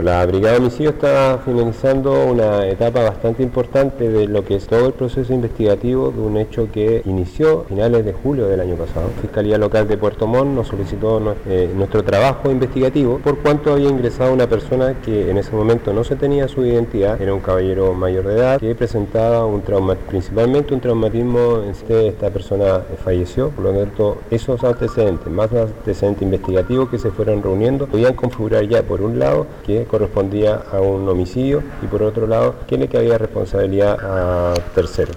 La Brigada de Homicidio está finalizando una etapa bastante importante de lo que es todo el proceso investigativo de un hecho que inició a finales de julio del año pasado. Fiscalía Local de Puerto Montt nos solicitó eh, nuestro trabajo investigativo por cuanto había ingresado una persona que en ese momento no se tenía su identidad, era un caballero mayor de edad que presentaba un trauma, principalmente un traumatismo en este, esta persona falleció, por lo tanto esos antecedentes, más antecedentes investigativos que se fueron reuniendo, podían configurar ya por un lado que correspondía a un homicidio y por otro lado que le cabía responsabilidad a terceros.